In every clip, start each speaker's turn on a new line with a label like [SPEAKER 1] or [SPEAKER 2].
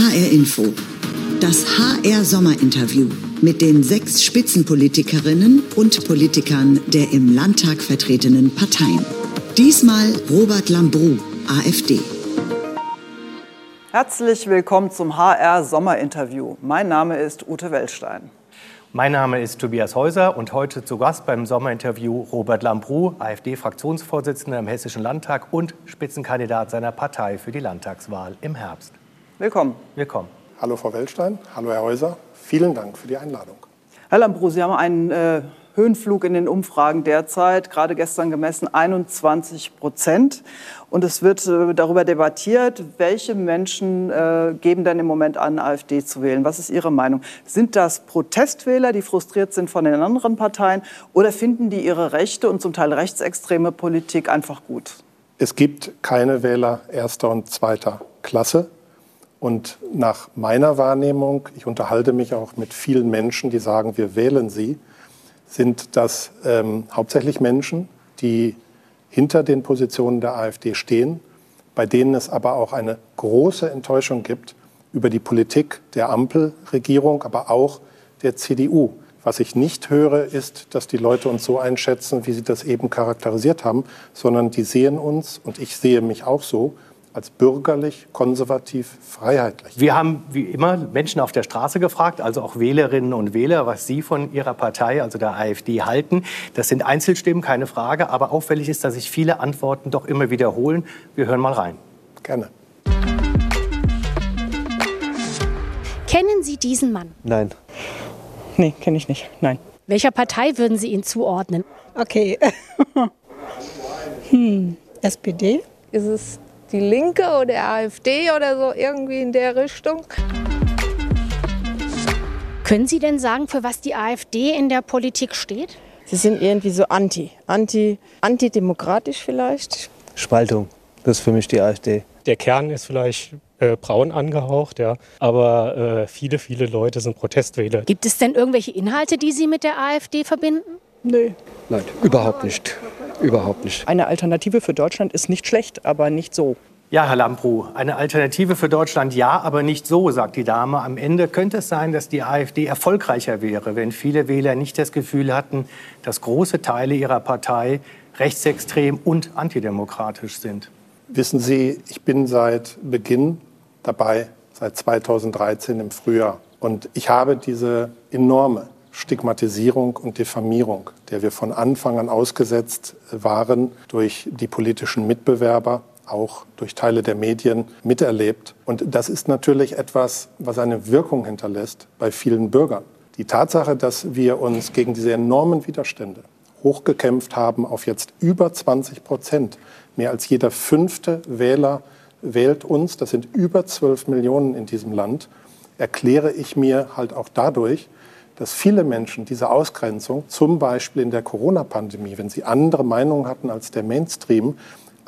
[SPEAKER 1] HR Info. Das HR Sommerinterview mit den sechs Spitzenpolitikerinnen und Politikern der im Landtag vertretenen Parteien. Diesmal Robert Lambrou, AfD.
[SPEAKER 2] Herzlich willkommen zum HR Sommerinterview. Mein Name ist Ute Wellstein.
[SPEAKER 3] Mein Name ist Tobias Häuser und heute zu Gast beim Sommerinterview Robert Lambrou, AfD-Fraktionsvorsitzender im Hessischen Landtag und Spitzenkandidat seiner Partei für die Landtagswahl im Herbst.
[SPEAKER 2] Willkommen.
[SPEAKER 3] Willkommen.
[SPEAKER 4] Hallo Frau Wellstein, hallo Herr Häuser. Vielen Dank für die Einladung.
[SPEAKER 2] Herr Lambrou, Sie haben einen äh, Höhenflug in den Umfragen derzeit, gerade gestern gemessen 21 Prozent. Und es wird äh, darüber debattiert, welche Menschen äh, geben denn im Moment an, AfD zu wählen. Was ist Ihre Meinung? Sind das Protestwähler, die frustriert sind von den anderen Parteien, oder finden die ihre rechte und zum Teil rechtsextreme Politik einfach gut?
[SPEAKER 4] Es gibt keine Wähler erster und zweiter Klasse. Und nach meiner Wahrnehmung, ich unterhalte mich auch mit vielen Menschen, die sagen, wir wählen sie, sind das ähm, hauptsächlich Menschen, die hinter den Positionen der AfD stehen, bei denen es aber auch eine große Enttäuschung gibt über die Politik der Ampelregierung, aber auch der CDU. Was ich nicht höre, ist, dass die Leute uns so einschätzen, wie sie das eben charakterisiert haben, sondern die sehen uns, und ich sehe mich auch so, als bürgerlich, konservativ, freiheitlich.
[SPEAKER 3] Wir haben wie immer Menschen auf der Straße gefragt, also auch Wählerinnen und Wähler, was sie von ihrer Partei, also der AfD, halten. Das sind Einzelstimmen, keine Frage, aber auffällig ist, dass sich viele Antworten doch immer wiederholen. Wir hören mal rein.
[SPEAKER 4] Gerne.
[SPEAKER 5] Kennen Sie diesen Mann?
[SPEAKER 6] Nein.
[SPEAKER 7] Nee, kenne ich nicht. Nein.
[SPEAKER 5] Welcher Partei würden Sie ihn zuordnen?
[SPEAKER 8] Okay. hm, SPD?
[SPEAKER 9] Ist es die Linke oder AfD oder so irgendwie in der Richtung.
[SPEAKER 5] Können Sie denn sagen, für was die AfD in der Politik steht?
[SPEAKER 7] Sie sind irgendwie so anti, anti, antidemokratisch vielleicht.
[SPEAKER 6] Spaltung, das ist für mich die AfD.
[SPEAKER 10] Der Kern ist vielleicht äh, braun angehaucht, ja, aber äh, viele, viele Leute sind Protestwähler.
[SPEAKER 5] Gibt es denn irgendwelche Inhalte, die Sie mit der AfD verbinden?
[SPEAKER 7] Nee.
[SPEAKER 6] Nein, überhaupt nicht. Überhaupt nicht.
[SPEAKER 7] Eine Alternative für Deutschland ist nicht schlecht, aber nicht so.
[SPEAKER 3] Ja, Herr Lambrou, eine Alternative für Deutschland ja, aber nicht so, sagt die Dame. Am Ende könnte es sein, dass die AfD erfolgreicher wäre, wenn viele Wähler nicht das Gefühl hatten, dass große Teile ihrer Partei rechtsextrem und antidemokratisch sind.
[SPEAKER 4] Wissen Sie, ich bin seit Beginn dabei, seit 2013 im Frühjahr. Und ich habe diese enorme Stigmatisierung und Diffamierung, der wir von Anfang an ausgesetzt waren durch die politischen Mitbewerber, auch durch Teile der Medien miterlebt. Und das ist natürlich etwas, was eine Wirkung hinterlässt bei vielen Bürgern. Die Tatsache, dass wir uns gegen diese enormen Widerstände hochgekämpft haben auf jetzt über 20 Prozent, mehr als jeder fünfte Wähler wählt uns, das sind über 12 Millionen in diesem Land, erkläre ich mir halt auch dadurch, dass viele Menschen diese Ausgrenzung, zum Beispiel in der Corona-Pandemie, wenn sie andere Meinungen hatten als der Mainstream,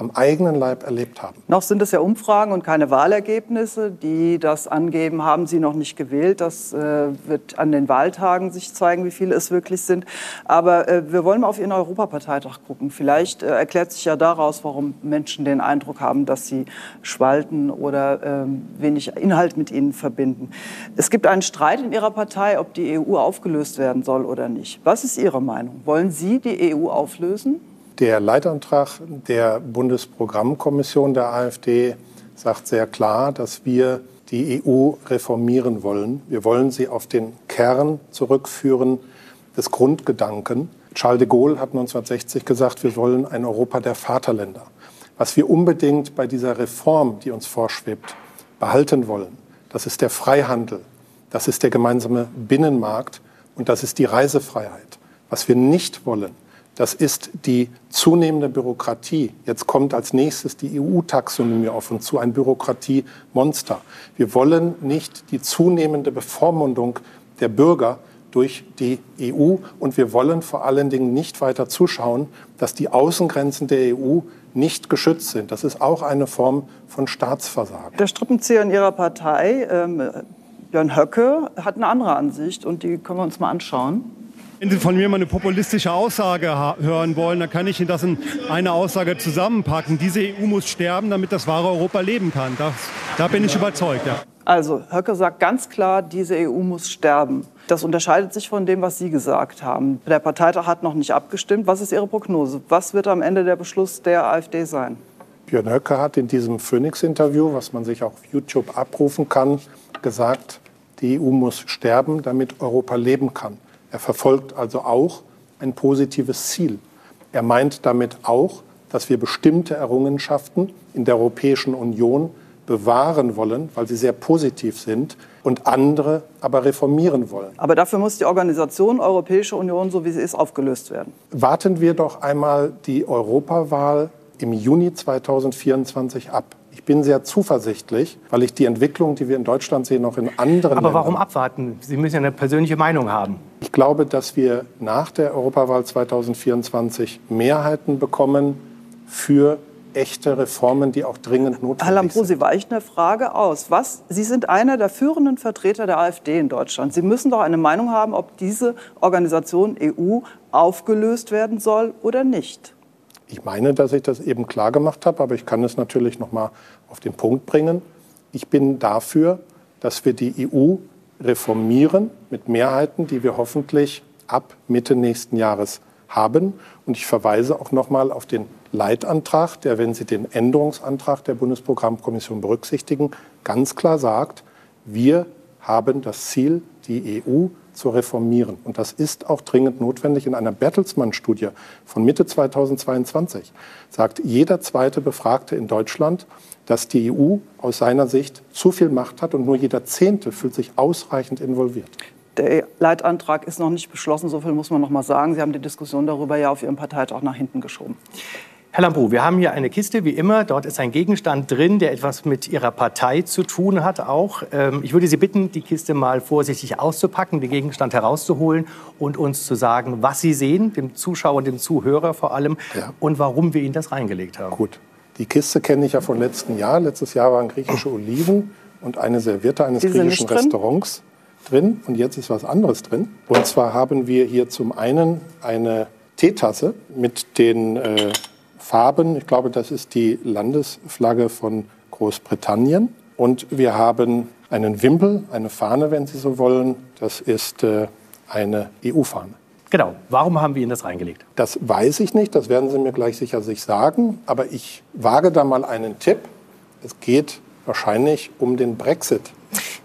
[SPEAKER 4] am eigenen Leib erlebt haben.
[SPEAKER 2] Noch sind es ja Umfragen und keine Wahlergebnisse, die das angeben, haben Sie noch nicht gewählt. Das äh, wird an den Wahltagen sich zeigen, wie viele es wirklich sind. Aber äh, wir wollen mal auf Ihren Europaparteitag gucken. Vielleicht äh, erklärt sich ja daraus, warum Menschen den Eindruck haben, dass sie spalten oder ähm, wenig Inhalt mit ihnen verbinden. Es gibt einen Streit in Ihrer Partei, ob die EU aufgelöst werden soll oder nicht. Was ist Ihre Meinung? Wollen Sie die EU auflösen?
[SPEAKER 4] Der Leitantrag der Bundesprogrammkommission der AfD sagt sehr klar, dass wir die EU reformieren wollen. Wir wollen sie auf den Kern zurückführen des Grundgedanken. Charles de Gaulle hat 1960 gesagt, wir wollen ein Europa der Vaterländer. Was wir unbedingt bei dieser Reform, die uns vorschwebt, behalten wollen, das ist der Freihandel, das ist der gemeinsame Binnenmarkt und das ist die Reisefreiheit. Was wir nicht wollen, das ist die zunehmende Bürokratie. Jetzt kommt als nächstes die EU-Taxonomie auf uns zu, ein Bürokratiemonster. Wir wollen nicht die zunehmende Bevormundung der Bürger durch die EU und wir wollen vor allen Dingen nicht weiter zuschauen, dass die Außengrenzen der EU nicht geschützt sind. Das ist auch eine Form von Staatsversagen.
[SPEAKER 2] Der Strippenzieher in Ihrer Partei, ähm, Björn Höcke, hat eine andere Ansicht und die können wir uns mal anschauen.
[SPEAKER 8] Wenn Sie von mir mal eine populistische Aussage hören wollen, dann kann ich Ihnen das in eine Aussage zusammenpacken. Diese EU muss sterben, damit das wahre Europa leben kann. Das, da bin ich überzeugt. Ja.
[SPEAKER 2] Also, Höcke sagt ganz klar, diese EU muss sterben. Das unterscheidet sich von dem, was Sie gesagt haben. Der Parteitag hat noch nicht abgestimmt. Was ist Ihre Prognose? Was wird am Ende der Beschluss der AfD sein?
[SPEAKER 4] Björn Höcke hat in diesem Phoenix-Interview, was man sich auch auf YouTube abrufen kann, gesagt, die EU muss sterben, damit Europa leben kann. Er verfolgt also auch ein positives Ziel. Er meint damit auch, dass wir bestimmte Errungenschaften in der Europäischen Union bewahren wollen, weil sie sehr positiv sind, und andere aber reformieren wollen.
[SPEAKER 2] Aber dafür muss die Organisation Europäische Union, so wie sie ist, aufgelöst werden.
[SPEAKER 4] Warten wir doch einmal die Europawahl im Juni 2024 ab. Ich bin sehr zuversichtlich, weil ich die Entwicklung, die wir in Deutschland sehen, auch in anderen
[SPEAKER 3] Aber warum abwarten? Sie müssen ja eine persönliche Meinung haben.
[SPEAKER 4] Ich glaube, dass wir nach der Europawahl 2024 Mehrheiten bekommen für echte Reformen, die auch dringend notwendig
[SPEAKER 2] Herr Lambrou,
[SPEAKER 4] sind.
[SPEAKER 2] Sie weichen eine Frage aus. Was? Sie sind einer der führenden Vertreter der AfD in Deutschland. Sie müssen doch eine Meinung haben, ob diese Organisation EU aufgelöst werden soll oder nicht.
[SPEAKER 4] Ich meine, dass ich das eben klar gemacht habe, aber ich kann es natürlich noch mal auf den Punkt bringen. Ich bin dafür, dass wir die EU reformieren mit Mehrheiten, die wir hoffentlich ab Mitte nächsten Jahres haben. Und ich verweise auch noch mal auf den Leitantrag, der, wenn Sie den Änderungsantrag der Bundesprogrammkommission berücksichtigen, ganz klar sagt, wir haben das Ziel, die EU zu reformieren. Und das ist auch dringend notwendig. In einer Bertelsmann-Studie von Mitte 2022 sagt jeder zweite Befragte in Deutschland, dass die EU aus seiner Sicht zu viel Macht hat und nur jeder Zehnte fühlt sich ausreichend involviert.
[SPEAKER 2] Der Leitantrag ist noch nicht beschlossen, so viel muss man noch mal sagen. Sie haben die Diskussion darüber ja auf Ihrem Parteitag nach hinten geschoben.
[SPEAKER 3] Herr Lambrou, wir haben hier eine Kiste, wie immer. Dort ist ein Gegenstand drin, der etwas mit Ihrer Partei zu tun hat auch. Ähm, ich würde Sie bitten, die Kiste mal vorsichtig auszupacken, den Gegenstand herauszuholen und uns zu sagen, was Sie sehen, dem Zuschauer, dem Zuhörer vor allem,
[SPEAKER 4] Ja.
[SPEAKER 3] und warum wir Ihnen das reingelegt haben.
[SPEAKER 4] Gut. Die Kiste kenne ich ja von letzten Jahr. Letztes Jahr waren griechische Oliven und eine Serviette eines griechischen
[SPEAKER 2] drin?
[SPEAKER 4] Restaurants drin. Und jetzt ist was anderes drin. Und zwar haben wir hier zum einen eine Teetasse mit den äh, Farben. Ich glaube, das ist die Landesflagge von Großbritannien. Und wir haben einen Wimpel, eine Fahne, wenn Sie so wollen. Das ist äh, eine EU-Fahne.
[SPEAKER 3] Genau. Warum haben wir Ihnen das reingelegt?
[SPEAKER 4] Das weiß ich nicht, das werden Sie mir gleich sicher sich sagen. Aber ich wage da mal einen Tipp. Es geht wahrscheinlich um den Brexit.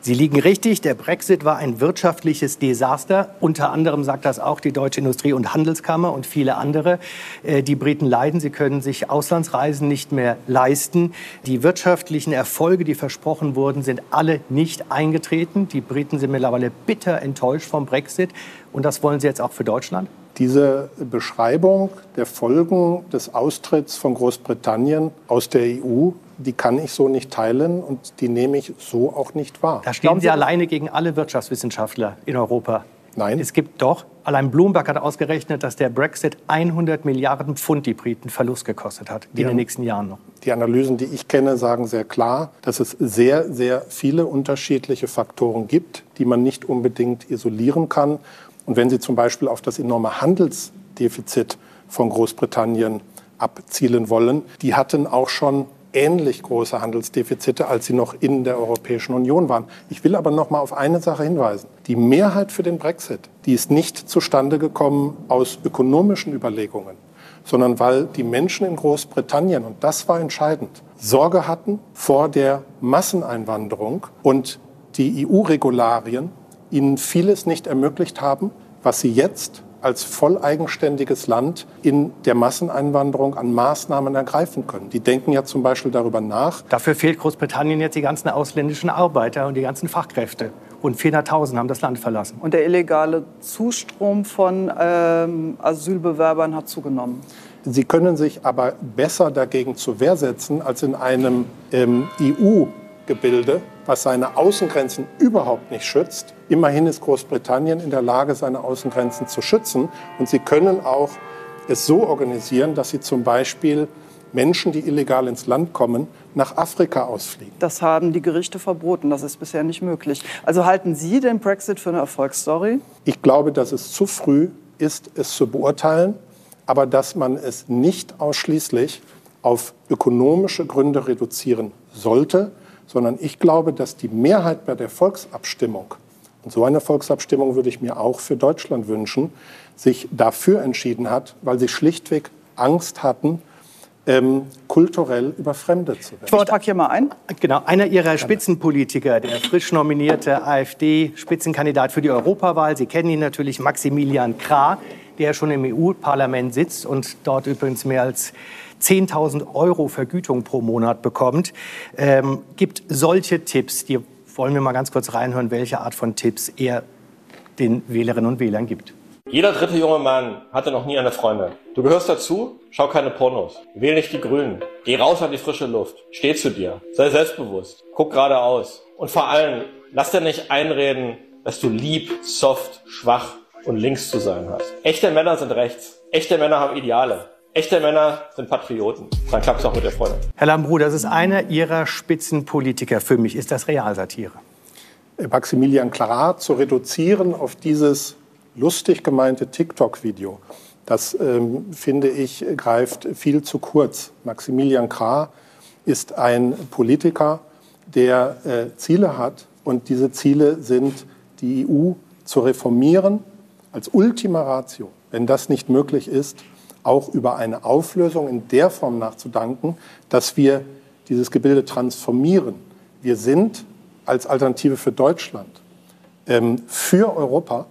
[SPEAKER 3] Sie liegen richtig. Der Brexit war ein wirtschaftliches Desaster. Unter anderem sagt das auch die Deutsche Industrie- und Handelskammer und viele andere. Äh, Die Briten leiden. Sie können sich Auslandsreisen nicht mehr leisten. Die wirtschaftlichen Erfolge, die versprochen wurden, sind alle nicht eingetreten. Die Briten sind mittlerweile bitter enttäuscht vom Brexit. Und das wollen sie jetzt auch für Deutschland?
[SPEAKER 4] Diese Beschreibung der Folgen des Austritts von Großbritannien aus der EU, die kann ich so nicht teilen und die nehme ich so auch nicht wahr.
[SPEAKER 3] Da stehen Sie alleine gegen alle Wirtschaftswissenschaftler in Europa.
[SPEAKER 4] Nein.
[SPEAKER 3] Es gibt doch, allein Bloomberg hat ausgerechnet, dass der Brexit 100 Milliarden Pfund die Briten Verlust gekostet hat in
[SPEAKER 4] Ja.
[SPEAKER 3] den nächsten Jahren noch.
[SPEAKER 4] Die Analysen, die ich kenne, sagen sehr klar, dass es sehr, sehr viele unterschiedliche Faktoren gibt, die man nicht unbedingt isolieren kann. Und wenn Sie zum Beispiel auf das enorme Handelsdefizit von Großbritannien abzielen wollen, die hatten auch schon ähnlich große Handelsdefizite, als sie noch in der Europäischen Union waren. Ich will aber noch mal auf eine Sache hinweisen. Die Mehrheit für den Brexit, die ist nicht zustande gekommen aus ökonomischen Überlegungen, sondern weil die Menschen in Großbritannien, und das war entscheidend, Sorge hatten vor der Masseneinwanderung und die EU-Regularien ihnen vieles nicht ermöglicht haben, was sie jetzt als voll eigenständiges Land in der Masseneinwanderung an Maßnahmen ergreifen können. Die denken ja zum Beispiel darüber nach,
[SPEAKER 3] Dafür fehlt Großbritannien jetzt die ganzen ausländischen Arbeiter und die ganzen Fachkräfte. Und 400.000 haben das Land verlassen.
[SPEAKER 2] Und der illegale Zustrom von ähm, Asylbewerbern hat zugenommen.
[SPEAKER 4] Sie können sich aber besser dagegen zur Wehr setzen als in einem ähm, EU-Gebilde, was seine Außengrenzen überhaupt nicht schützt. Immerhin ist Großbritannien in der Lage, seine Außengrenzen zu schützen. Und sie können auch es so organisieren, dass sie zum Beispiel Menschen, die illegal ins Land kommen, nach Afrika ausfliegen.
[SPEAKER 2] Das haben die Gerichte verboten. Das ist bisher nicht möglich. Also halten Sie den Brexit für eine Erfolgsstory?
[SPEAKER 4] Ich glaube, dass es zu früh ist es zu beurteilen, aber dass man es nicht ausschließlich auf ökonomische Gründe reduzieren sollte, sondern ich glaube, dass die Mehrheit bei der Volksabstimmung, und so eine Volksabstimmung würde ich mir auch für Deutschland wünschen, sich dafür entschieden hat, weil sie schlichtweg Angst hatten, ähm, kulturell überfremdet zu werden.
[SPEAKER 2] Ich trage hier mal ein.
[SPEAKER 3] Genau, einer Ihrer Spitzenpolitiker, der frisch nominierte AfD-Spitzenkandidat für die Europawahl, Sie kennen ihn natürlich, Maximilian Krah, der schon im EU-Parlament sitzt und dort übrigens mehr als 10.000 Euro Vergütung pro Monat bekommt, ähm, gibt solche Tipps. Die wollen wir mal ganz kurz reinhören, welche Art von Tipps er den Wählerinnen und Wählern gibt.
[SPEAKER 11] Jeder dritte junge Mann hatte noch nie eine Freundin. Du gehörst dazu, schau keine Pornos. Wähl nicht die Grünen. Geh raus an die frische Luft. Steh zu dir. Sei selbstbewusst. Guck geradeaus. Und vor allem, lass dir nicht einreden, dass du lieb, soft, schwach und links zu sein hast. Echte Männer sind rechts. Echte Männer haben Ideale. Echte Männer sind Patrioten. Dann klappt es auch mit der Freundin.
[SPEAKER 3] Herr Lambrou, das ist einer Ihrer Spitzenpolitiker. Für mich ist das Realsatire.
[SPEAKER 4] Maximilian Klarat zu reduzieren auf dieses lustig gemeinte TikTok-Video, das ähm, finde ich greift viel zu kurz. Maximilian Krah ist ein Politiker, der äh, Ziele hat und diese Ziele sind, die EU zu reformieren als Ultima Ratio. Wenn das nicht möglich ist, auch über eine Auflösung in der Form nachzudenken, dass wir dieses Gebilde transformieren. Wir sind als Alternative für Deutschland ähm, für Europa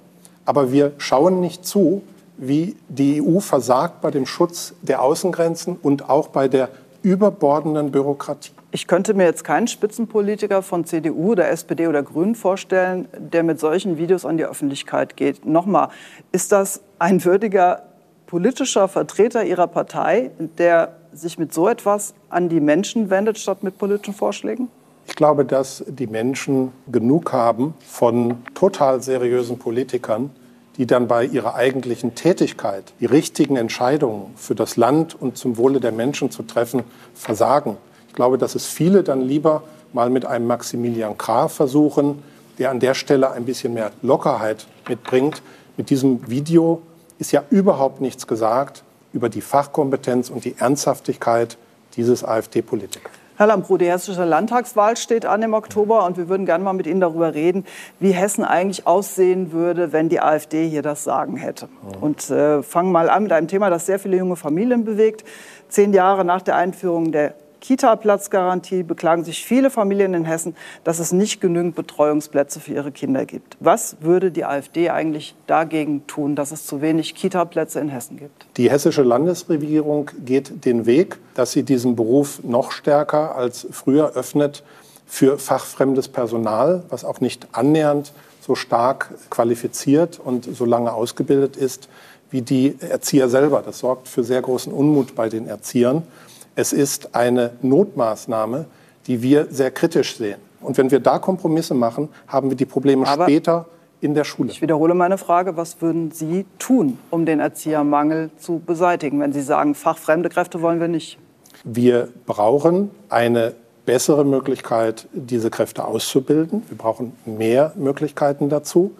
[SPEAKER 4] aber wir schauen nicht zu, wie die EU versagt bei dem Schutz der Außengrenzen und auch bei der überbordenden Bürokratie.
[SPEAKER 2] Ich könnte mir jetzt keinen Spitzenpolitiker von CDU oder SPD oder Grünen vorstellen, der mit solchen Videos an die Öffentlichkeit geht. Nochmal, ist das ein würdiger politischer Vertreter Ihrer Partei, der sich mit so etwas an die Menschen wendet, statt mit politischen Vorschlägen?
[SPEAKER 4] Ich glaube, dass die Menschen genug haben von total seriösen Politikern, die dann bei ihrer eigentlichen Tätigkeit, die richtigen Entscheidungen für das Land und zum Wohle der Menschen zu treffen, versagen. Ich glaube, dass es viele dann lieber mal mit einem Maximilian Krah versuchen, der an der Stelle ein bisschen mehr Lockerheit mitbringt. Mit diesem Video ist ja überhaupt nichts gesagt über die Fachkompetenz und die Ernsthaftigkeit dieses AfD-Politikers.
[SPEAKER 2] Herr Lambrou, die hessische Landtagswahl steht an im Oktober und wir würden gerne mal mit Ihnen darüber reden, wie Hessen eigentlich aussehen würde, wenn die AfD hier das Sagen hätte. Und äh, fangen mal an mit einem Thema, das sehr viele junge Familien bewegt. Zehn Jahre nach der Einführung der Kita-Platzgarantie beklagen sich viele Familien in Hessen, dass es nicht genügend Betreuungsplätze für ihre Kinder gibt. Was würde die AfD eigentlich dagegen tun, dass es zu wenig Kita-Plätze in Hessen gibt?
[SPEAKER 4] Die hessische Landesregierung geht den Weg, dass sie diesen Beruf noch stärker als früher öffnet für fachfremdes Personal, was auch nicht annähernd so stark qualifiziert und so lange ausgebildet ist wie die Erzieher selber. Das sorgt für sehr großen Unmut bei den Erziehern. Es ist eine Notmaßnahme, die wir sehr kritisch sehen. Und wenn wir da Kompromisse machen, haben wir die Probleme
[SPEAKER 2] Aber
[SPEAKER 4] später in der Schule.
[SPEAKER 2] Ich wiederhole meine Frage, was würden Sie tun, um den Erziehermangel zu beseitigen, wenn Sie sagen, fachfremde Kräfte wollen wir nicht?
[SPEAKER 4] Wir brauchen eine bessere Möglichkeit, diese Kräfte auszubilden. Wir brauchen mehr Möglichkeiten dazu.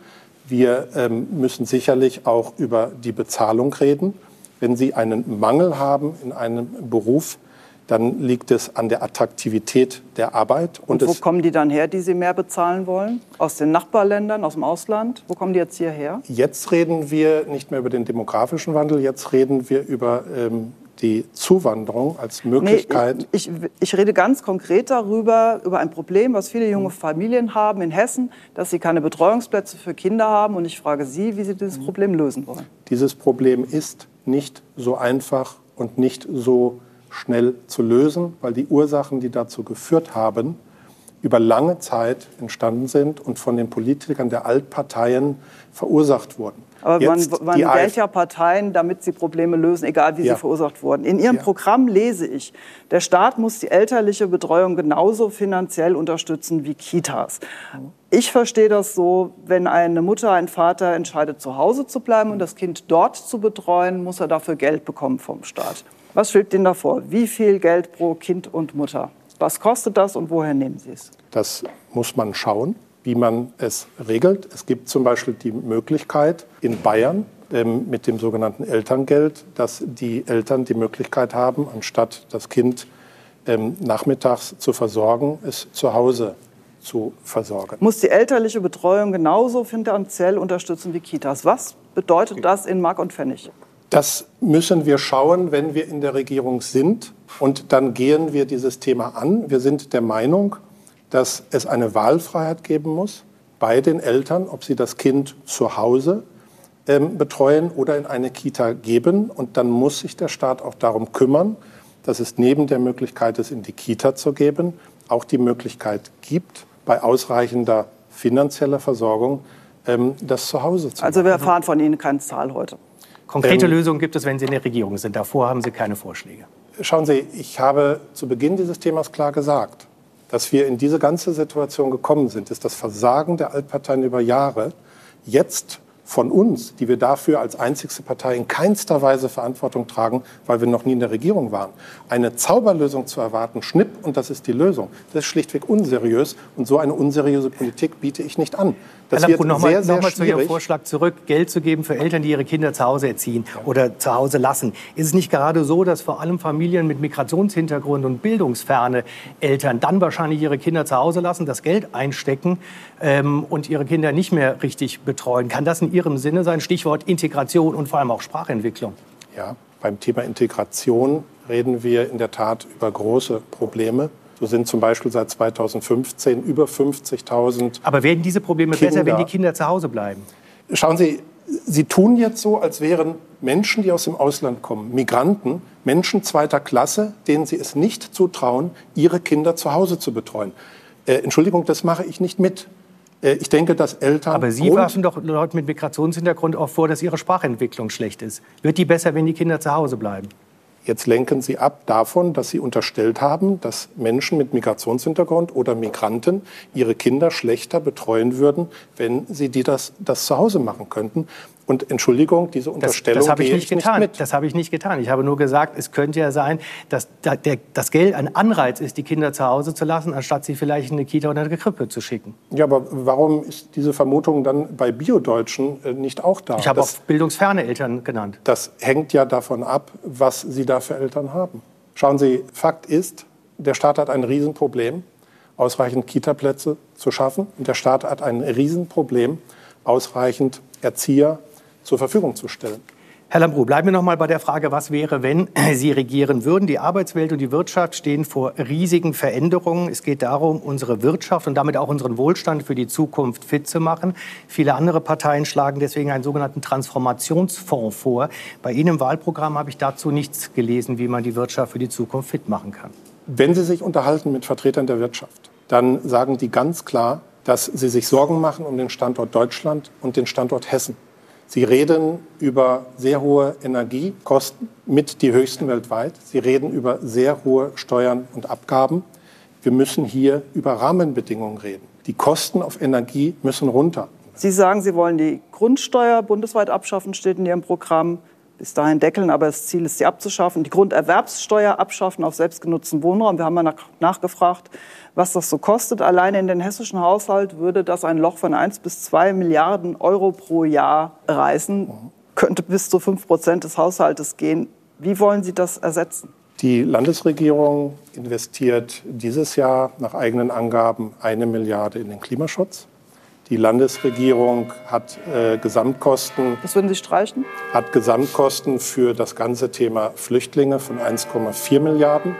[SPEAKER 4] Wir ähm, müssen sicherlich auch über die Bezahlung reden. Wenn Sie einen Mangel haben in einem Beruf, dann liegt es an der Attraktivität der Arbeit.
[SPEAKER 2] Und,
[SPEAKER 4] Und
[SPEAKER 2] wo kommen die dann her, die Sie mehr bezahlen wollen? Aus den Nachbarländern, aus dem Ausland? Wo kommen die jetzt hierher?
[SPEAKER 4] jetzt reden wir nicht mehr über den demografischen Wandel, jetzt reden wir über ähm, die Zuwanderung als Möglichkeit.
[SPEAKER 2] Nee, ich, ich, ich rede ganz konkret darüber, über ein Problem, was viele junge Familien haben in Hessen, dass sie keine Betreuungsplätze für Kinder haben. Und ich frage Sie, wie Sie dieses Problem lösen wollen.
[SPEAKER 4] Dieses Problem ist nicht so einfach und nicht so schnell zu lösen, weil die Ursachen, die dazu geführt haben, über lange Zeit entstanden sind und von den Politikern der Altparteien verursacht wurden.
[SPEAKER 2] Aber
[SPEAKER 4] Jetzt
[SPEAKER 2] man, man ja Parteien, damit sie Probleme lösen, egal wie
[SPEAKER 4] Ja.
[SPEAKER 2] sie verursacht wurden. In Ihrem
[SPEAKER 4] Ja.
[SPEAKER 2] Programm lese ich, der Staat muss die elterliche Betreuung genauso finanziell unterstützen wie Kitas. Ich verstehe das so, wenn eine Mutter, ein Vater entscheidet, zu Hause zu bleiben und das Kind dort zu betreuen, muss er dafür Geld bekommen vom Staat. Was schwebt Ihnen davor? Wie viel Geld pro Kind und Mutter? Was kostet das und woher nehmen Sie es?
[SPEAKER 4] Das muss man schauen, wie man es regelt. Es gibt zum Beispiel die Möglichkeit, in Bayern ähm, mit dem sogenannten Elterngeld, dass die Eltern die Möglichkeit haben, anstatt das Kind ähm, nachmittags zu versorgen, es zu Hause zu versorgen.
[SPEAKER 2] Muss die elterliche Betreuung genauso finanziell unterstützen wie Kitas? Was bedeutet das in Mark und Pfennig?
[SPEAKER 4] Das müssen wir schauen, wenn wir in der Regierung sind. Und dann gehen wir dieses Thema an. Wir sind der Meinung, dass es eine Wahlfreiheit geben muss bei den Eltern, ob sie das Kind zu Hause ähm, betreuen oder in eine Kita geben. Und dann muss sich der Staat auch darum kümmern, dass es neben der Möglichkeit, es in die Kita zu geben, auch die Möglichkeit gibt, bei ausreichender finanzieller Versorgung ähm, das zu Hause zu machen.
[SPEAKER 2] Also wir erfahren von Ihnen keine Zahl heute.
[SPEAKER 3] Konkrete ähm, Lösungen gibt es, wenn Sie in der Regierung sind. Davor haben Sie keine Vorschläge.
[SPEAKER 4] Schauen Sie, ich habe zu Beginn dieses Themas klar gesagt, dass wir in diese ganze Situation gekommen sind, ist das Versagen der Altparteien über Jahre jetzt von uns, die wir dafür als einzigste Partei in keinster Weise Verantwortung tragen, weil wir noch nie in der Regierung waren. Eine Zauberlösung zu erwarten, schnipp und das ist die Lösung, das ist schlichtweg unseriös und so eine unseriöse Politik biete ich nicht an.
[SPEAKER 3] Das Herr Lambrou, nochmal noch mal zu Ihrem Vorschlag zurück, Geld zu geben für Eltern, die ihre Kinder zu Hause erziehen oder zu Hause lassen. Ist es nicht gerade so, dass vor allem Familien mit Migrationshintergrund und bildungsferne Eltern dann wahrscheinlich ihre Kinder zu Hause lassen, das Geld einstecken ähm, und ihre Kinder nicht mehr richtig betreuen? Kann das in Ihrem Sinne sein? Stichwort Integration und vor allem auch Sprachentwicklung.
[SPEAKER 4] Ja, beim Thema Integration reden wir in der Tat über große Probleme. So sind zum Beispiel seit 2015 über 50.000.
[SPEAKER 3] Aber werden diese Probleme Kinder, besser, wenn die Kinder zu Hause bleiben?
[SPEAKER 4] Schauen Sie, Sie tun jetzt so, als wären Menschen, die aus dem Ausland kommen, Migranten, Menschen zweiter Klasse, denen Sie es nicht zutrauen, ihre Kinder zu Hause zu betreuen. Äh, Entschuldigung, das mache ich nicht mit. Äh, ich denke, dass Eltern.
[SPEAKER 3] Aber Sie werfen doch Leuten mit Migrationshintergrund auch vor, dass ihre Sprachentwicklung schlecht ist. Wird die besser, wenn die Kinder zu Hause bleiben?
[SPEAKER 4] Jetzt lenken Sie ab davon, dass Sie unterstellt haben, dass Menschen mit Migrationshintergrund oder Migranten ihre Kinder schlechter betreuen würden, wenn sie die das, das zu Hause machen könnten. Und Entschuldigung, diese Unterstellung
[SPEAKER 3] das, das habe ich nicht getan. Nicht das habe ich nicht getan. Ich habe nur gesagt, es könnte ja sein, dass der, das Geld ein Anreiz ist, die Kinder zu Hause zu lassen, anstatt sie vielleicht in eine Kita oder eine Krippe zu schicken.
[SPEAKER 4] Ja, aber warum ist diese Vermutung dann bei Biodeutschen äh, nicht auch da?
[SPEAKER 3] Ich habe das, auch bildungsferne Eltern genannt.
[SPEAKER 4] Das hängt ja davon ab, was Sie da für Eltern haben. Schauen Sie, Fakt ist, der Staat hat ein Riesenproblem, ausreichend Kitaplätze zu schaffen. Und der Staat hat ein Riesenproblem, ausreichend Erzieher zur Verfügung zu stellen.
[SPEAKER 3] Herr Lambrou, bleiben wir noch mal bei der Frage, was wäre, wenn Sie regieren würden. Die Arbeitswelt und die Wirtschaft stehen vor riesigen Veränderungen. Es geht darum, unsere Wirtschaft und damit auch unseren Wohlstand für die Zukunft fit zu machen. Viele andere Parteien schlagen deswegen einen sogenannten Transformationsfonds vor. Bei Ihnen im Wahlprogramm habe ich dazu nichts gelesen, wie man die Wirtschaft für die Zukunft fit machen kann.
[SPEAKER 4] Wenn Sie sich unterhalten mit Vertretern der Wirtschaft, dann sagen die ganz klar, dass sie sich Sorgen machen um den Standort Deutschland und den Standort Hessen. Sie reden über sehr hohe Energiekosten, mit die höchsten weltweit. Sie reden über sehr hohe Steuern und Abgaben. Wir müssen hier über Rahmenbedingungen reden. Die Kosten auf Energie müssen runter.
[SPEAKER 2] Sie sagen, Sie wollen die Grundsteuer bundesweit abschaffen, steht in Ihrem Programm. Bis dahin deckeln, aber das Ziel ist, sie abzuschaffen. Die Grunderwerbssteuer abschaffen auf selbstgenutzten Wohnraum. Wir haben mal nachgefragt, was das so kostet. Alleine in den hessischen Haushalt würde das ein Loch von 1 bis 2 Milliarden Euro pro Jahr reißen. Könnte bis zu 5 Prozent des Haushaltes gehen. Wie wollen Sie das ersetzen?
[SPEAKER 4] Die Landesregierung investiert dieses Jahr nach eigenen Angaben eine Milliarde in den Klimaschutz. Die Landesregierung hat äh, Gesamtkosten.
[SPEAKER 2] Das würden Sie streichen?
[SPEAKER 4] Hat Gesamtkosten für das ganze Thema Flüchtlinge von 1,4 Milliarden.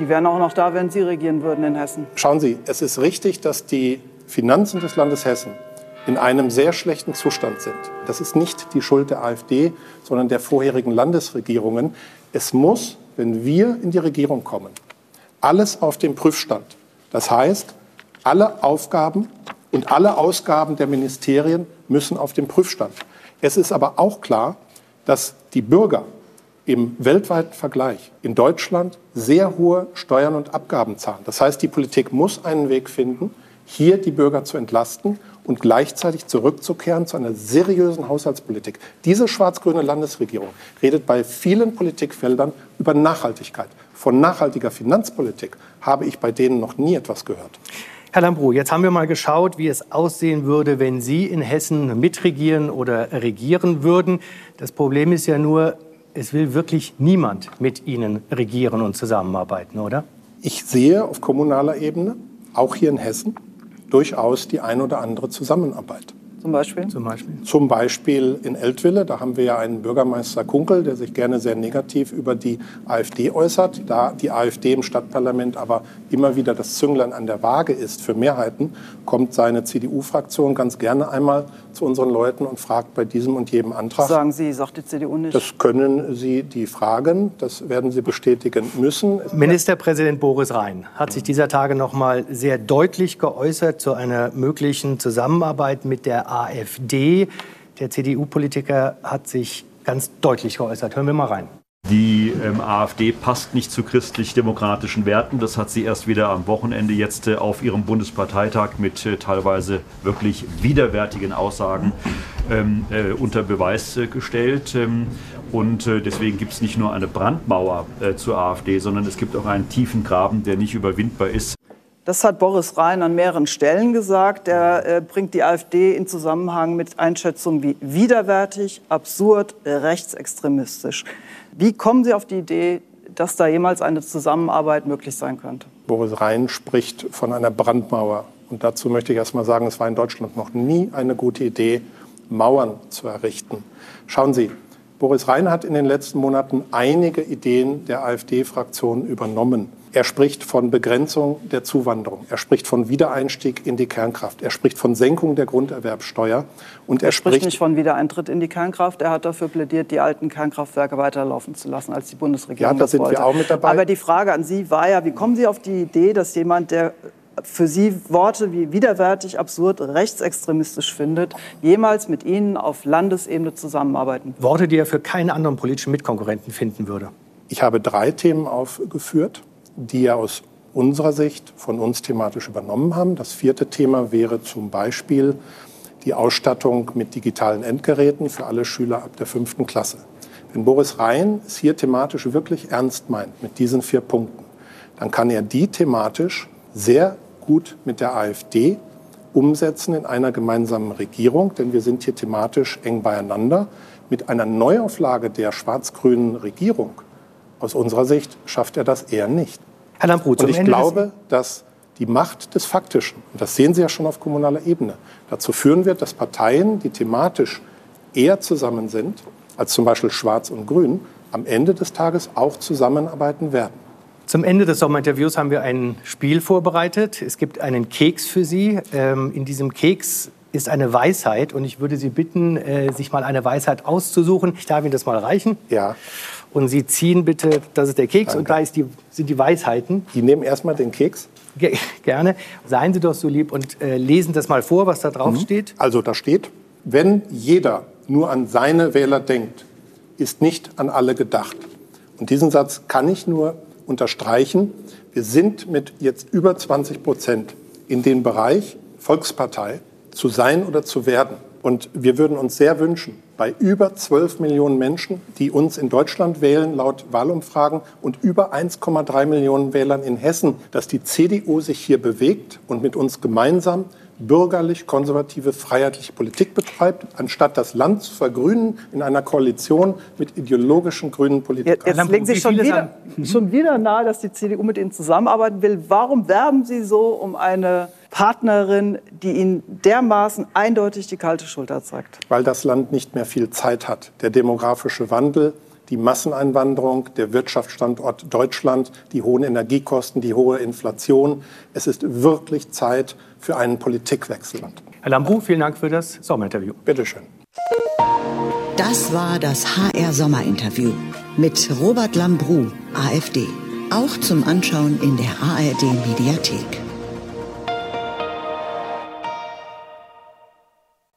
[SPEAKER 2] Die wären auch noch da, wenn Sie regieren würden in Hessen.
[SPEAKER 4] Schauen Sie, es ist richtig, dass die Finanzen des Landes Hessen in einem sehr schlechten Zustand sind. Das ist nicht die Schuld der AfD, sondern der vorherigen Landesregierungen. Es muss, wenn wir in die Regierung kommen, alles auf dem Prüfstand. Das heißt, alle Aufgaben und alle Ausgaben der Ministerien müssen auf dem Prüfstand. Es ist aber auch klar, dass die Bürger im weltweiten Vergleich in Deutschland sehr hohe Steuern und Abgaben zahlen. Das heißt, die Politik muss einen Weg finden, hier die Bürger zu entlasten und gleichzeitig zurückzukehren zu einer seriösen Haushaltspolitik. Diese schwarz-grüne Landesregierung redet bei vielen Politikfeldern über Nachhaltigkeit. Von nachhaltiger Finanzpolitik habe ich bei denen noch nie etwas gehört.
[SPEAKER 3] Herr Lambrou, jetzt haben wir mal geschaut, wie es aussehen würde, wenn Sie in Hessen mitregieren oder regieren würden. Das Problem ist ja nur, es will wirklich niemand mit Ihnen regieren und zusammenarbeiten, oder?
[SPEAKER 4] Ich sehe auf kommunaler Ebene, auch hier in Hessen, durchaus die ein oder andere Zusammenarbeit.
[SPEAKER 2] Zum Beispiel?
[SPEAKER 3] Zum Beispiel.
[SPEAKER 4] Zum Beispiel in Eltville, da haben wir ja einen Bürgermeister Kunkel, der sich gerne sehr negativ über die AfD äußert. Da die AfD im Stadtparlament aber immer wieder das Zünglein an der Waage ist für Mehrheiten, kommt seine CDU-Fraktion ganz gerne einmal zu unseren Leuten und fragt bei diesem und jedem Antrag.
[SPEAKER 2] Sagen Sie, sagt die CDU nicht.
[SPEAKER 4] Das können Sie die fragen, das werden Sie bestätigen müssen.
[SPEAKER 3] Ministerpräsident Boris Rhein hat sich dieser Tage noch mal sehr deutlich geäußert zu einer möglichen Zusammenarbeit mit der AfD. Der CDU-Politiker hat sich ganz deutlich geäußert. Hören wir mal rein.
[SPEAKER 12] Die ähm, AfD passt nicht zu christlich-demokratischen Werten. Das hat sie erst wieder am Wochenende jetzt äh, auf ihrem Bundesparteitag mit äh, teilweise wirklich widerwärtigen Aussagen ähm, äh, unter Beweis äh, gestellt. Ähm, und äh, deswegen gibt es nicht nur eine Brandmauer äh, zur AfD, sondern es gibt auch einen tiefen Graben, der nicht überwindbar ist.
[SPEAKER 2] Das hat Boris Rhein an mehreren Stellen gesagt. Er äh, bringt die AfD in Zusammenhang mit Einschätzungen wie widerwärtig, absurd, rechtsextremistisch. Wie kommen Sie auf die Idee, dass da jemals eine Zusammenarbeit möglich sein könnte?
[SPEAKER 4] Boris Rhein spricht von einer Brandmauer. Und dazu möchte ich erst mal sagen, es war in Deutschland noch nie eine gute Idee, Mauern zu errichten. Schauen Sie, Boris Rhein hat in den letzten Monaten einige Ideen der AfD-Fraktion übernommen. Er spricht von Begrenzung der Zuwanderung. Er spricht von Wiedereinstieg in die Kernkraft. Er spricht von Senkung der Grunderwerbsteuer. Und er,
[SPEAKER 2] er spricht nicht von Wiedereintritt in die Kernkraft. Er hat dafür plädiert, die alten Kernkraftwerke weiterlaufen zu lassen, als die Bundesregierung
[SPEAKER 4] ja, da sind
[SPEAKER 2] wollte.
[SPEAKER 4] wir auch mit dabei.
[SPEAKER 2] Aber die Frage an Sie war ja, wie kommen Sie auf die Idee, dass jemand, der für Sie Worte wie widerwärtig, absurd, rechtsextremistisch findet, jemals mit Ihnen auf Landesebene zusammenarbeiten?
[SPEAKER 3] Worte, die er für keinen anderen politischen Mitkonkurrenten finden würde.
[SPEAKER 4] Ich habe drei Themen aufgeführt die ja aus unserer Sicht von uns thematisch übernommen haben. Das vierte Thema wäre zum Beispiel die Ausstattung mit digitalen Endgeräten für alle Schüler ab der fünften Klasse. Wenn Boris Rhein es hier thematisch wirklich ernst meint mit diesen vier Punkten, dann kann er die thematisch sehr gut mit der AfD umsetzen in einer gemeinsamen Regierung, denn wir sind hier thematisch eng beieinander. Mit einer Neuauflage der schwarz-grünen Regierung aus unserer Sicht schafft er das eher nicht.
[SPEAKER 3] Herr Lambrut,
[SPEAKER 4] und ich glaube, dass die Macht des Faktischen, und das sehen Sie ja schon auf kommunaler Ebene, dazu führen wird, dass Parteien, die thematisch eher zusammen sind als zum Beispiel Schwarz und Grün, am Ende des Tages auch zusammenarbeiten werden.
[SPEAKER 3] Zum Ende des Sommerinterviews haben wir ein Spiel vorbereitet. Es gibt einen Keks für Sie. Ähm, in diesem Keks ist eine Weisheit und ich würde Sie bitten, äh, sich mal eine Weisheit auszusuchen. Ich darf Ihnen das mal reichen.
[SPEAKER 4] Ja.
[SPEAKER 3] Und Sie ziehen bitte, das ist der Keks Danke. und da die, sind die Weisheiten.
[SPEAKER 4] Die nehmen erstmal den Keks.
[SPEAKER 3] Ge gerne. Seien Sie doch so lieb und äh, lesen das mal vor, was da drauf mhm. steht.
[SPEAKER 4] Also da steht, wenn jeder nur an seine Wähler denkt, ist nicht an alle gedacht. Und diesen Satz kann ich nur unterstreichen. Wir sind mit jetzt über 20 Prozent in den Bereich Volkspartei zu sein oder zu werden. Und wir würden uns sehr wünschen, bei über 12 Millionen Menschen, die uns in Deutschland wählen, laut Wahlumfragen, und über 1,3 Millionen Wählern in Hessen, dass die CDU sich hier bewegt und mit uns gemeinsam bürgerlich-konservative, freiheitliche Politik betreibt, anstatt das Land zu vergrünen in einer Koalition mit ideologischen grünen Politikern.
[SPEAKER 2] Jetzt, jetzt legen Sie schon wieder, schon wieder nahe, dass die CDU mit Ihnen zusammenarbeiten will. Warum werben Sie so um eine Partnerin, die Ihnen dermaßen eindeutig die kalte Schulter zeigt?
[SPEAKER 4] Weil das Land nicht mehr viel Zeit hat. Der demografische Wandel die Masseneinwanderung, der Wirtschaftsstandort Deutschland, die hohen Energiekosten, die hohe Inflation. Es ist wirklich Zeit für einen Politikwechsel.
[SPEAKER 3] Herr Lambrou, vielen Dank für das Sommerinterview.
[SPEAKER 4] Bitte schön.
[SPEAKER 1] Das war das HR Sommerinterview mit Robert Lambrou, AfD. Auch zum Anschauen in der ARD Mediathek.